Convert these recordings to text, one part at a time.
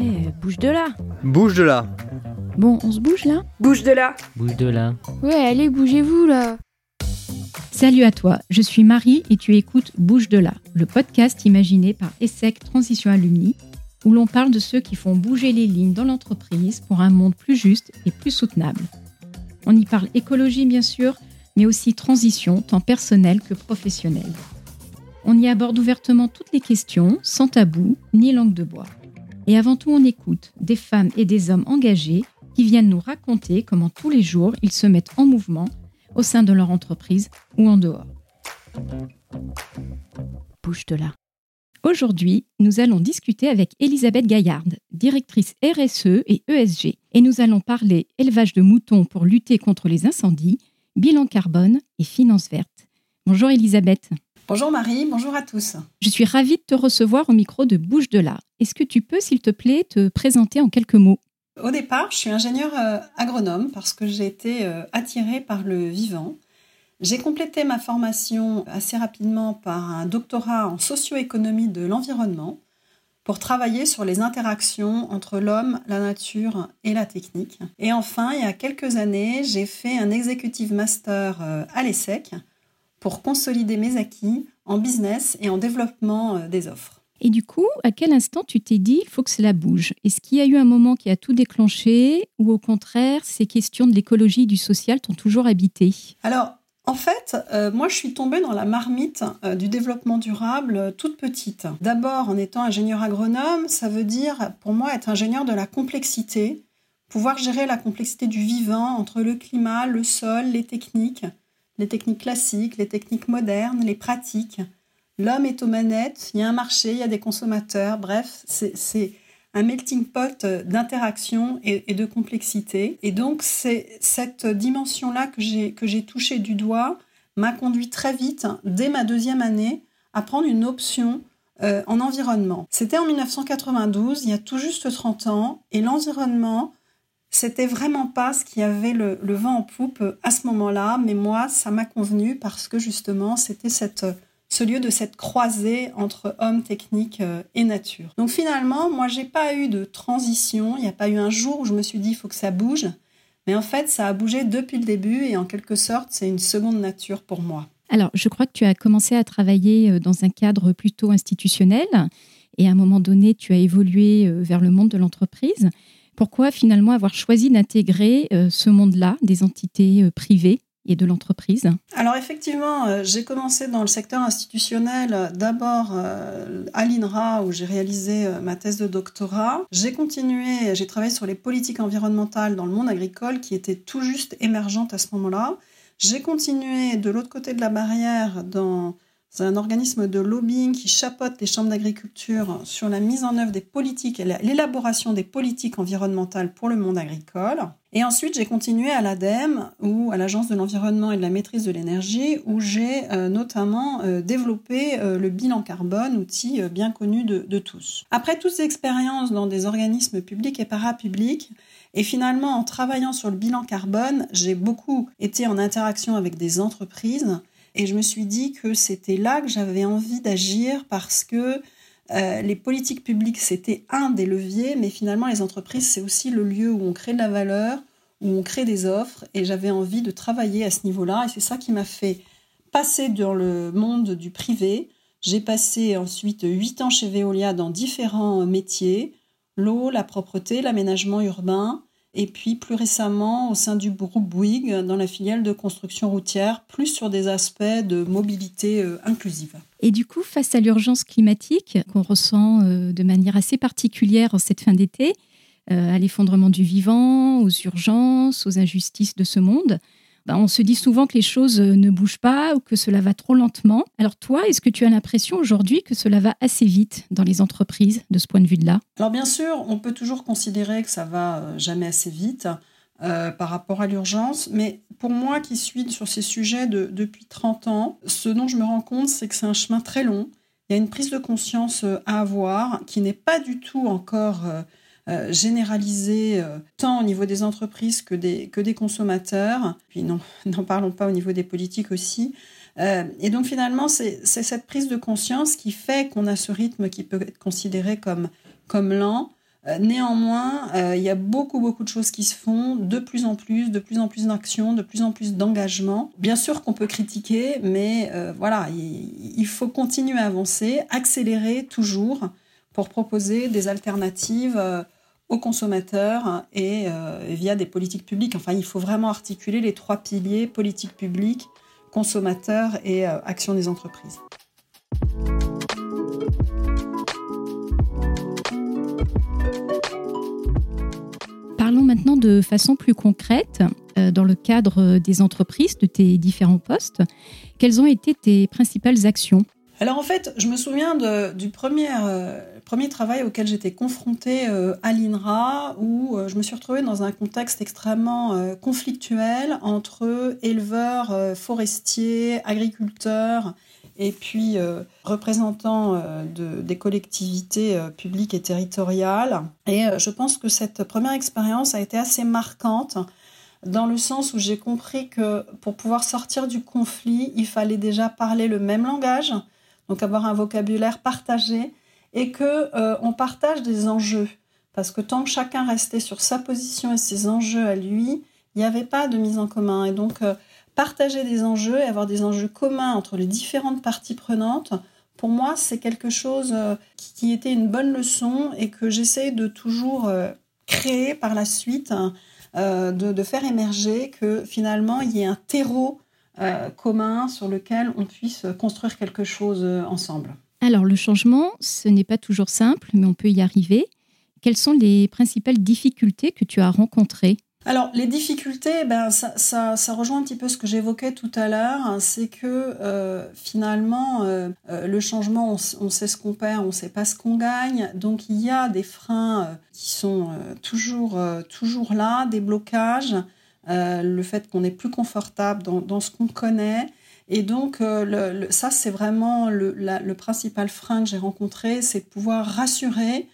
Eh, bouge de là Bouge de là Bon, on se bouge là Bouge de là Bouge de là. Ouais, allez, bougez-vous là Salut à toi, je suis Marie et tu écoutes Bouge de là, le podcast imaginé par ESSEC Transition Alumni, où l'on parle de ceux qui font bouger les lignes dans l'entreprise pour un monde plus juste et plus soutenable. On y parle écologie bien sûr, mais aussi transition, tant personnelle que professionnelle. On y aborde ouvertement toutes les questions, sans tabou ni langue de bois. Et avant tout, on écoute des femmes et des hommes engagés qui viennent nous raconter comment tous les jours ils se mettent en mouvement au sein de leur entreprise ou en dehors. Bouge de là. Aujourd'hui, nous allons discuter avec Elisabeth Gaillard, directrice RSE et ESG, et nous allons parler élevage de moutons pour lutter contre les incendies, bilan carbone et finances vertes. Bonjour Elisabeth. Bonjour Marie, bonjour à tous. Je suis ravie de te recevoir au micro de Bouge de là. Est-ce que tu peux, s'il te plaît, te présenter en quelques mots? Au départ, je suis ingénieure euh, agronome parce que j'ai été euh, attirée par le vivant. J'ai complété ma formation assez rapidement par un doctorat en socio-économie de l'environnement pour travailler sur les interactions entre l'homme, la nature et la technique. Et enfin, il y a quelques années, j'ai fait un executive master euh, à l'ESSEC pour consolider mes acquis en business et en développement euh, des offres. Et du coup, à quel instant tu t'es dit, il faut que cela bouge? Est-ce qu'il y a eu un moment qui a tout déclenché ou au contraire, ces questions de l'écologie et du social t'ont toujours habité? Alors, en fait, euh, moi, je suis tombée dans la marmite euh, du développement durable euh, toute petite. D'abord, en étant ingénieur agronome, ça veut dire, pour moi, être ingénieur de la complexité, pouvoir gérer la complexité du vivant entre le climat, le sol, les techniques, les techniques classiques, les techniques modernes, les pratiques. L'homme est aux manettes, il y a un marché, il y a des consommateurs, bref, c'est un melting pot d'interaction et, de complexité. Et donc, c'est cette dimension-là que j'ai, que j'ai touchée du doigt m'a conduit très vite, dès ma deuxième année, à prendre une option euh, en environnement. C'était en 1992, il y a tout juste 30 ans, et l'environnement, c'était vraiment pas ce qui avait le, vent en poupe à ce moment-là, mais moi, ça m'a convenu parce que justement, c'était ce lieu de cette croisée entre homme, technique euh, et nature. Donc finalement, moi, j'ai pas eu de transition. Il n'y a pas eu un jour où je me suis dit, il faut que ça bouge. Mais en fait, ça a bougé depuis le début et en quelque sorte, c'est une seconde nature pour moi. Alors, je crois que tu as commencé à travailler euh, dans un cadre plutôt institutionnel et à un moment donné, tu as évolué euh, vers le monde de l'entreprise. Pourquoi finalement avoir choisi d'intégrer ce monde-là, des entités privées et de l'entreprise? Alors effectivement, euh, j'ai commencé dans le secteur institutionnel d'abord euh, à l'INRA où j'ai réalisé euh, ma thèse de doctorat. J'ai continué, j'ai travaillé sur les politiques environnementales dans le monde agricole qui était tout juste émergente à ce moment-là. J'ai continué de l'autre côté de la barrière dans un organisme de lobbying qui chapeaute les chambres d'agriculture sur la mise en œuvre des politiques l'élaboration des politiques environnementales pour le monde agricole. Et ensuite, j'ai continué à l'ADEME ou à l'Agence de l'environnement et de la maîtrise de l'énergie, où j'ai euh, notamment euh, développé euh, le bilan carbone, outil bien connu de, de, tous. Après toutes ces expériences dans des organismes publics et parapublics, et finalement en travaillant sur le bilan carbone, j'ai beaucoup été en interaction avec des entreprises et je me suis dit que c'était là que j'avais envie d'agir parce que euh, les politiques publiques, c'était un des leviers, mais finalement, les entreprises, c'est aussi le lieu où on crée de la valeur, où on crée des offres. Et j'avais envie de travailler à ce niveau-là. Et c'est ça qui m'a fait passer dans le monde du privé. J'ai passé ensuite huit ans chez Veolia dans différents métiers l'eau, la propreté, l'aménagement urbain, et puis plus récemment au sein du groupe Bouygues dans la filiale de construction routière, plus sur des aspects de mobilité euh, inclusive. Et du coup, face à l'urgence climatique qu'on ressent euh, de manière assez particulière en cette fin d'été, euh, à l'effondrement du vivant, aux urgences, aux injustices de ce monde, ben, on se dit souvent que les choses ne bougent pas ou que cela va trop lentement. Alors toi, est-ce que tu as l'impression aujourd'hui que cela va assez vite dans les entreprises de ce point de vue-là? Alors bien sûr, on peut toujours considérer que ça va jamais assez vite euh, par rapport à l'urgence, mais pour moi qui suis sur ces sujets de, depuis 30 ans, ce dont je me rends compte, c'est que c'est un chemin très long. Il y a une prise de conscience à avoir qui n'est pas du tout encore... Euh, euh, généralisé euh, tant au niveau des entreprises que des, que des consommateurs. Puis n'en parlons pas au niveau des politiques aussi. Euh, et donc finalement, c'est cette prise de conscience qui fait qu'on a ce rythme qui peut être considéré comme, comme lent. Néanmoins, il y a beaucoup, beaucoup de choses qui se font, de plus en plus, de plus en plus d'actions, de plus en plus d'engagement. Bien sûr qu'on peut critiquer, mais voilà, il, faut continuer à avancer, accélérer toujours pour proposer des alternatives aux consommateurs et via des politiques publiques. Enfin, il faut vraiment articuler les trois piliers, politique publique, consommateurs et action des entreprises. Parlons maintenant de façon plus concrète, euh, dans le cadre des entreprises, de tes différents postes. Quelles ont été tes principales actions? Alors en fait, je me souviens du premier, euh, premier travail auquel j'étais confrontée euh, à l'INRA, où je me suis retrouvée dans un contexte extrêmement conflictuel entre éleveurs, forestiers, agriculteurs et puis euh, représentant euh, de, des collectivités euh, publiques et territoriales. Et je pense que cette première expérience a été assez marquante dans le sens où j'ai compris que pour pouvoir sortir du conflit, il fallait déjà parler le même langage, donc avoir un vocabulaire partagé et que on partage des enjeux. Parce que tant que chacun restait sur sa position et ses enjeux à lui, il n'y avait pas de mise en commun. Et donc, partager des enjeux et avoir des enjeux communs entre les différentes parties prenantes, pour moi, c'est quelque chose euh, qui était une bonne leçon et que j'essaie de toujours euh, créer par la suite, euh, de, faire émerger que finalement, il y ait un terreau commun sur lequel on puisse construire quelque chose ensemble. Alors, le changement, ce n'est pas toujours simple, mais on peut y arriver. Quelles sont les principales difficultés que tu as rencontrées? Alors, les difficultés, ben, ça, ça, rejoint un petit peu ce que j'évoquais tout à l'heure, hein, c'est que euh, finalement, euh, euh, le changement, on, sait ce qu'on perd, on sait pas ce qu'on gagne. Donc, il y a des freins qui sont toujours, toujours là, des blocages, le fait qu'on est plus confortable dans, ce qu'on connaît. Et donc, ça, c'est vraiment le, principal frein que j'ai rencontré, c'est de pouvoir rassurer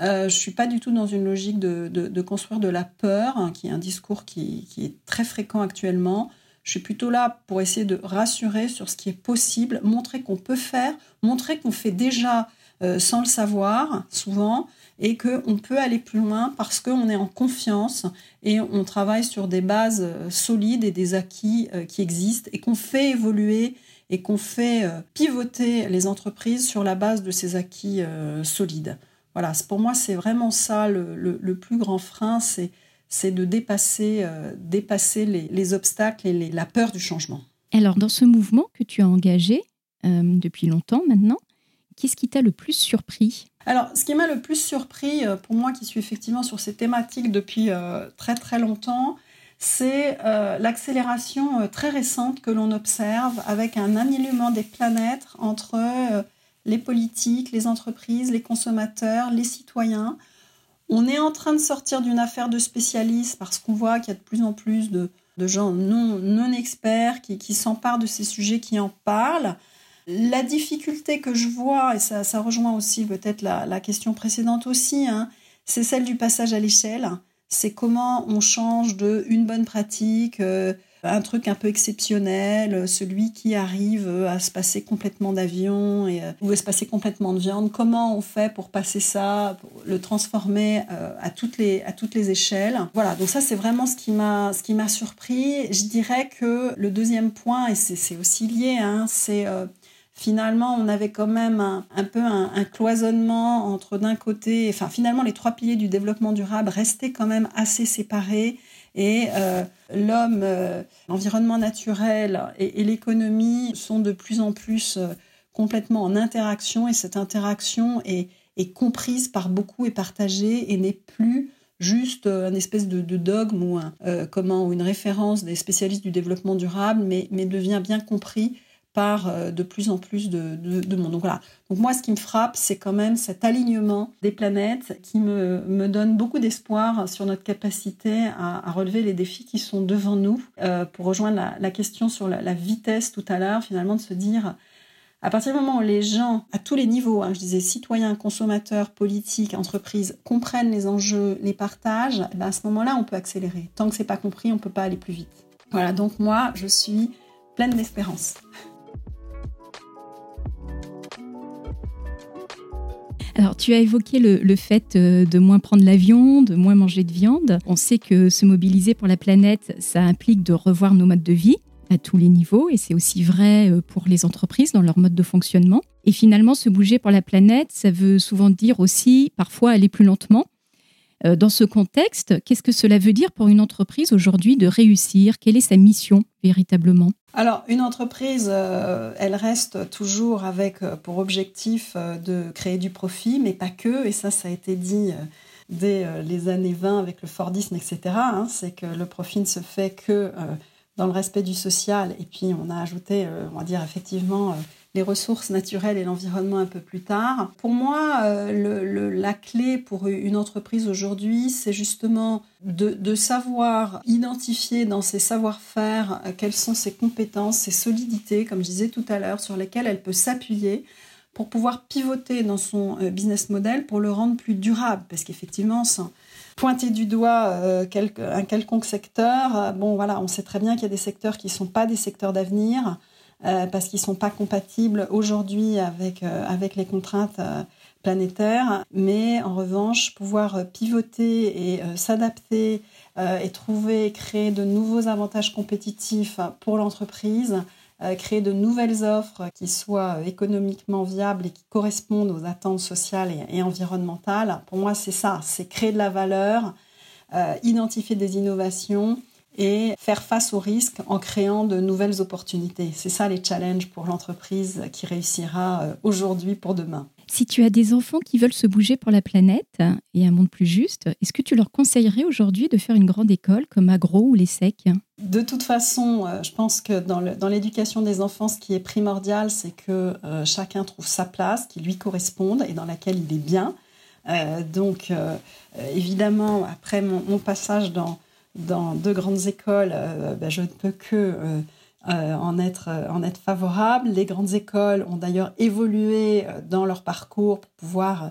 euh, je suis pas du tout dans une logique de, construire de la peur, hein, qui est un discours qui, est très fréquent actuellement. Je suis plutôt là pour essayer de rassurer sur ce qui est possible, montrer qu'on peut faire, montrer qu'on fait déjà euh, sans le savoir souvent et qu'on peut aller plus loin parce qu'on est en confiance et on travaille sur des bases euh, solides et des acquis euh, qui existent et qu'on fait évoluer et qu'on fait pivoter les entreprises sur la base de ces acquis solides. Voilà, pour moi, c'est vraiment ça le, plus grand frein, c'est de dépasser, dépasser les, obstacles et la peur du changement. Alors, dans ce mouvement que tu as engagé depuis longtemps maintenant, qu'est-ce qui t'a le plus surpris? Alors, ce qui m'a le plus surpris, euh, pour moi qui suis effectivement sur ces thématiques depuis très très longtemps, c'est l'accélération très récente que l'on observe avec un alignement des planètes entre les politiques, les entreprises, les consommateurs, les citoyens. On est en train de sortir d'une affaire de spécialistes parce qu'on voit qu'il y a de plus en plus de, gens non, non experts qui, s'emparent de ces sujets, qui en parlent. La difficulté que je vois, et ça, rejoint aussi peut-être la, question précédente aussi, hein, c'est celle du passage à l'échelle. C'est comment on change de une bonne pratique, euh, un truc un peu exceptionnel, celui qui arrive à se passer complètement d'avion et, euh, ou à se passer complètement de viande. Comment on fait pour passer ça, pour le transformer euh, à, toutes les, à toutes les échelles Voilà, donc ça c'est vraiment ce qui m'a surpris. Je dirais que le deuxième point, et c'est aussi lié, hein, c'est finalement, on avait quand même un, peu un, cloisonnement entre d'un côté, enfin finalement, les trois piliers du développement durable restaient quand même assez séparés. Et euh, l'homme, euh, l'environnement naturel et, l'économie sont de plus en plus euh, complètement en interaction et cette interaction est, comprise par beaucoup et partagée et n'est plus juste un espèce de, dogme ou, une référence des spécialistes du développement durable, mais devient bien compris par euh, de plus en plus de, de, monde. Donc voilà. Donc moi, ce qui me frappe, c'est quand même cet alignement des planètes qui me, me donne beaucoup d'espoir sur notre capacité à, relever les défis qui sont devant nous. Euh, pour rejoindre la, question sur la, vitesse tout à l'heure, finalement, de se dire, à partir du moment où les gens, à tous les niveaux, hein, je disais citoyens, consommateurs, politiques, entreprises, comprennent les enjeux, les partagent, eh ben à ce moment-là, on peut accélérer. Tant que c'est pas compris, on peut pas aller plus vite. Voilà. Donc moi, je suis pleine d'espérance. Alors, tu as évoqué le, fait euh, de moins prendre l'avion, de moins manger de viande. On sait que se mobiliser pour la planète, ça implique de revoir nos modes de vie à tous les niveaux, et c'est aussi vrai euh, pour les entreprises dans leur mode de fonctionnement. Et finalement, se bouger pour la planète, ça veut souvent dire aussi parfois aller plus lentement. Euh, dans ce contexte, qu'est-ce que cela veut dire pour une entreprise aujourd'hui de réussir? Quelle est sa mission véritablement? Alors, une entreprise, euh, elle reste toujours avec pour objectif de créer du profit, mais pas que. Et ça, ça a été dit dès les années 20 avec le Fordisme, etc. Hein. C'est que le profit ne se fait que dans le respect du social. Et puis, on a ajouté, euh, on va dire effectivement, euh, les ressources naturelles et l'environnement un peu plus tard. Pour moi, euh, la clé pour une entreprise aujourd'hui, c'est justement de, savoir identifier dans ses savoir-faire quelles sont ses compétences, ses solidités, comme je disais tout à l'heure, sur lesquelles elle peut s'appuyer pour pouvoir pivoter dans son business model pour le rendre plus durable. Parce qu'effectivement, pointer du doigt euh, un quelconque secteur, euh, bon voilà, on sait très bien qu'il y a des secteurs qui ne sont pas des secteurs d'avenir euh, parce qu'ils ne sont pas compatibles aujourd'hui avec, avec les contraintes planétaires, mais en revanche, pouvoir pivoter et s'adapter et trouver, créer de nouveaux avantages compétitifs pour l'entreprise, euh, créer de nouvelles offres qui soient économiquement viables et qui correspondent aux attentes sociales et, environnementales. Pour moi, c'est ça, c'est créer de la valeur, euh, identifier des innovations et faire face aux risques en créant de nouvelles opportunités. C'est ça les challenges pour l'entreprise qui réussira euh, aujourd'hui pour demain. Si tu as des enfants qui veulent se bouger pour la planète et un monde plus juste, est-ce que tu leur conseillerais aujourd'hui de faire une grande école comme Agro ou les SEC De toute façon, euh, je pense que dans l'éducation des enfants, ce qui est primordial, c'est que euh, chacun trouve sa place qui lui corresponde et dans laquelle il est bien. Euh, donc, évidemment, après mon, passage dans, dans deux grandes écoles, ben, je ne peux que euh, en, être, euh, en être favorable. Les grandes écoles ont d'ailleurs évolué euh, dans leur parcours pour pouvoir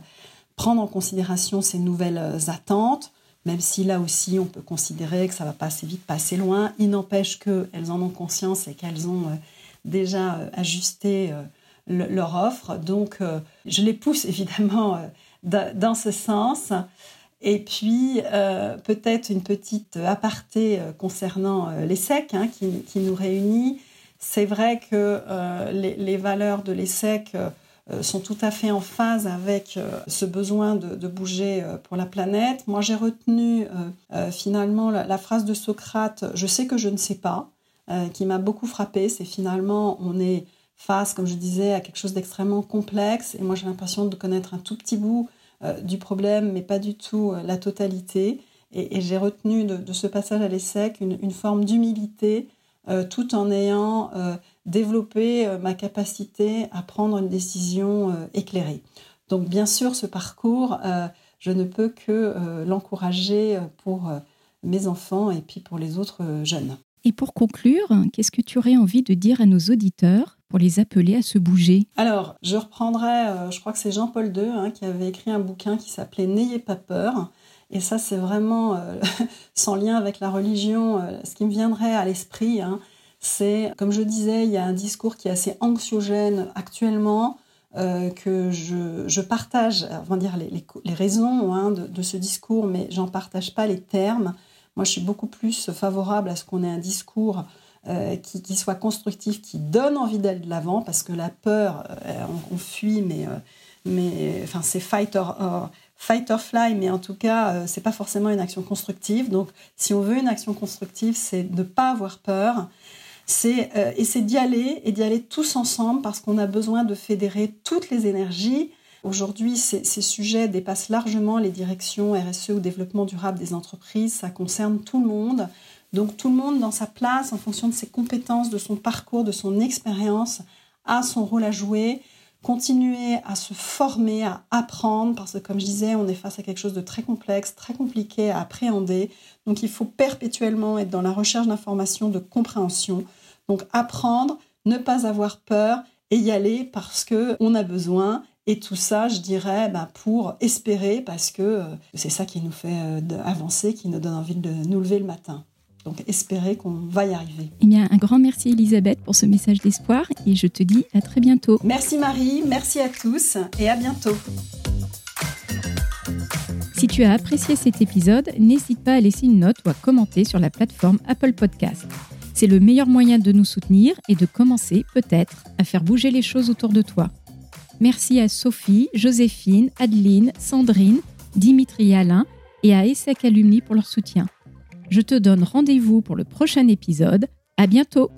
prendre en considération ces nouvelles attentes, même si là aussi on peut considérer que ça va pas assez vite, pas assez loin. Il n'empêche qu'elles en ont conscience et qu'elles ont déjà ajusté leur offre. Donc je les pousse évidemment dans ce sens. Et puis, euh, peut-être une petite aparté euh, concernant euh, l'ESSEC hein, qui, nous réunit. C'est vrai que les, valeurs de l'ESSEC sont tout à fait en phase avec ce besoin de, bouger pour la planète. Moi, j'ai retenu finalement la, phrase de Socrate, je sais que je ne sais pas, qui m'a beaucoup frappée. C'est finalement, on est face, comme je disais, à quelque chose d'extrêmement complexe. Et moi, j'ai l'impression de connaître un tout petit bout du problème, mais pas du tout euh, la totalité. Et, j'ai retenu de, ce passage à l'ESSEC une, forme d'humilité, euh, tout en ayant développé ma capacité à prendre une décision éclairée. Donc bien sûr, ce parcours, je ne peux que l'encourager pour mes enfants et puis pour les autres jeunes. Et pour conclure, qu'est-ce que tu aurais envie de dire à nos auditeurs pour les appeler à se bouger? Alors, je reprendrai, euh, je crois que c'est Jean-Paul II hein, qui avait écrit un bouquin qui s'appelait N'ayez pas peur. Et ça, c'est vraiment euh, sans lien avec la religion. Euh, ce qui me viendrait à l'esprit, hein, c'est, comme je disais, il y a un discours qui est assez anxiogène actuellement. que je, partage, enfin dire les, raisons hein, de, de, ce discours, mais j'en partage pas les termes. Moi, je suis beaucoup plus favorable à ce qu'on ait un discours euh, qui, soit constructif, qui donne envie d'aller de l'avant, parce que la peur, euh, on, fuit, mais, euh, c'est fight or, fly, mais en tout cas, c'est pas forcément une action constructive. Donc, si on veut une action constructive, c'est de ne pas avoir peur. Et c'est d'y aller et d'y aller tous ensemble parce qu'on a besoin de fédérer toutes les énergies Aujourd'hui, ces, sujets dépassent largement les directions RSE ou développement durable des entreprises. Ça concerne tout le monde. Donc tout le monde dans sa place, en fonction de ses compétences, de son parcours, de son expérience, a son rôle à jouer. Continuer à se former, à apprendre, parce que comme je disais, on est face à quelque chose de très complexe, très compliqué à appréhender. Donc il faut perpétuellement être dans la recherche d'informations, de compréhension. Donc apprendre, ne pas avoir peur et y aller parce que on a besoin et tout ça, je dirais, bah, pour espérer, parce que euh, c'est ça qui nous fait euh, avancer, qui nous donne envie de nous lever le matin. Donc espérer qu'on va y arriver. Eh bien, un grand merci Elisabeth pour ce message d'espoir et je te dis à très bientôt. Merci Marie, merci à tous et à bientôt. Si tu as apprécié cet épisode, n'hésite pas à laisser une note ou à commenter sur la plateforme Apple Podcast. C'est le meilleur moyen de nous soutenir et de commencer, peut-être, à faire bouger les choses autour de toi. Merci à Sophie, Joséphine, Adeline, Sandrine, Dimitri Alain et à ESSEC Alumni pour leur soutien. Je te donne rendez-vous pour le prochain épisode. À bientôt!